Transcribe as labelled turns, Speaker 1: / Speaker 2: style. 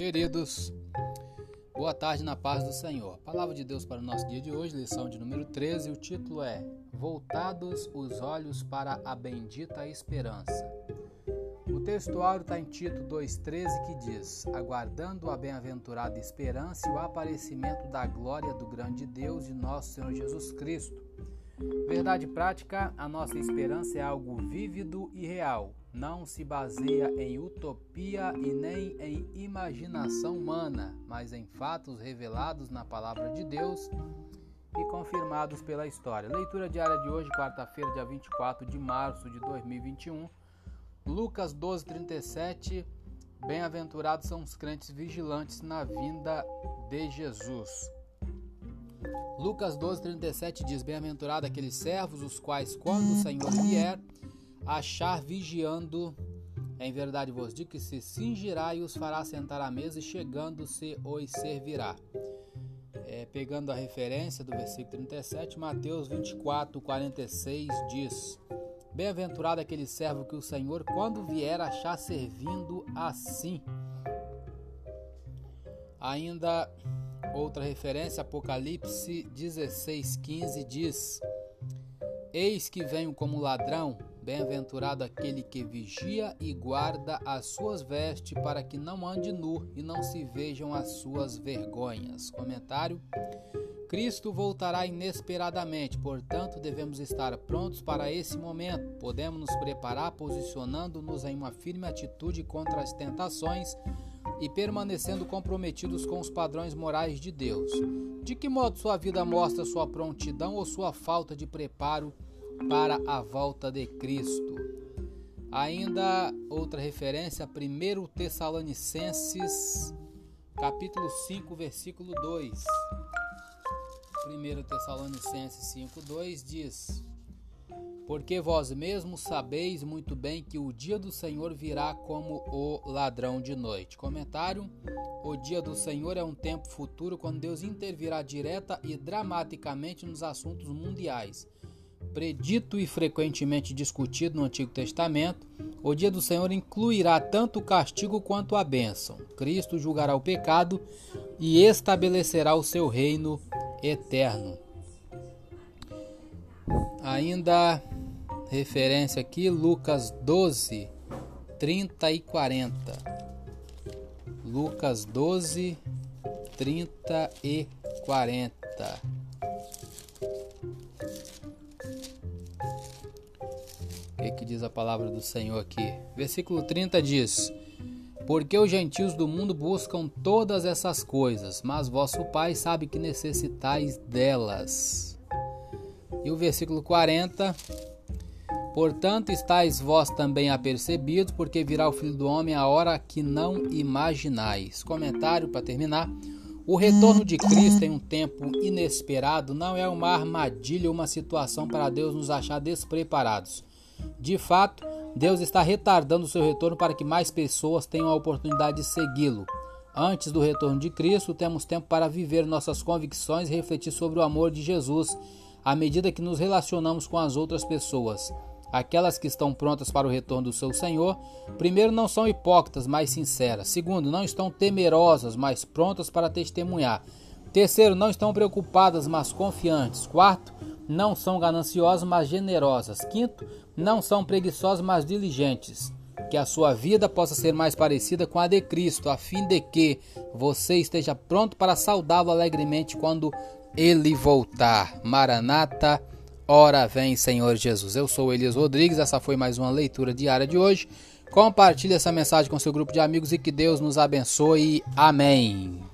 Speaker 1: Queridos, boa tarde na paz do Senhor. Palavra de Deus para o nosso dia de hoje, lição de número 13. O título é Voltados os olhos para a bendita esperança. O textuário está em Tito 2,13 que diz: Aguardando a bem-aventurada esperança e o aparecimento da glória do grande Deus e nosso Senhor Jesus Cristo. Verdade prática: a nossa esperança é algo vívido e real não se baseia em utopia e nem em imaginação humana, mas em fatos revelados na palavra de Deus e confirmados pela história. Leitura diária de hoje, quarta-feira, dia 24 de março de 2021. Lucas 12:37. Bem-aventurados são os crentes vigilantes na vinda de Jesus. Lucas 12:37 diz: Bem-aventurado aqueles servos os quais quando o Senhor vier achar vigiando. Em verdade vos digo que se cingirá e os fará sentar à mesa, e chegando-se os servirá. É, pegando a referência do versículo 37, Mateus 24, 46 diz: Bem-aventurado aquele servo que o Senhor, quando vier, achar servindo assim. Ainda outra referência, Apocalipse 16, 15 diz: Eis que venho como ladrão, Bem-aventurado aquele que vigia e guarda as suas vestes, para que não ande nu e não se vejam as suas vergonhas. Comentário: Cristo voltará inesperadamente, portanto, devemos estar prontos para esse momento. Podemos nos preparar posicionando-nos em uma firme atitude contra as tentações e permanecendo comprometidos com os padrões morais de Deus. De que modo sua vida mostra sua prontidão ou sua falta de preparo? para a volta de Cristo. Ainda outra referência, 1 Tessalonicenses, capítulo 5, versículo 2. 1 Tessalonicenses 5, 2 diz: Porque vós mesmos sabeis muito bem que o dia do Senhor virá como o ladrão de noite. Comentário: O dia do Senhor é um tempo futuro quando Deus intervirá direta e dramaticamente nos assuntos mundiais predito e frequentemente discutido no Antigo Testamento, o dia do Senhor incluirá tanto o castigo quanto a bênção. Cristo julgará o pecado e estabelecerá o seu reino eterno. Ainda referência aqui, Lucas 12, 30 e 40. Lucas 12, 30 e 40. O que, que diz a palavra do Senhor aqui? Versículo 30 diz: Porque os gentios do mundo buscam todas essas coisas, mas vosso Pai sabe que necessitais delas. E o versículo 40: Portanto, estáis vós também apercebidos, porque virá o Filho do Homem a hora que não imaginais. Comentário para terminar. O retorno de Cristo em um tempo inesperado não é uma armadilha ou uma situação para Deus nos achar despreparados. De fato, Deus está retardando o seu retorno para que mais pessoas tenham a oportunidade de segui-lo. Antes do retorno de Cristo, temos tempo para viver nossas convicções e refletir sobre o amor de Jesus à medida que nos relacionamos com as outras pessoas. Aquelas que estão prontas para o retorno do seu Senhor, primeiro, não são hipócritas, mas sinceras. Segundo, não estão temerosas, mas prontas para testemunhar. Terceiro, não estão preocupadas, mas confiantes. Quarto, não são gananciosas, mas generosas. Quinto, não são preguiçosas, mas diligentes. Que a sua vida possa ser mais parecida com a de Cristo, a fim de que você esteja pronto para saudá-lo alegremente quando ele voltar. Maranata, ora vem, Senhor Jesus. Eu sou Elias Rodrigues, essa foi mais uma leitura diária de hoje. Compartilhe essa mensagem com seu grupo de amigos e que Deus nos abençoe. Amém.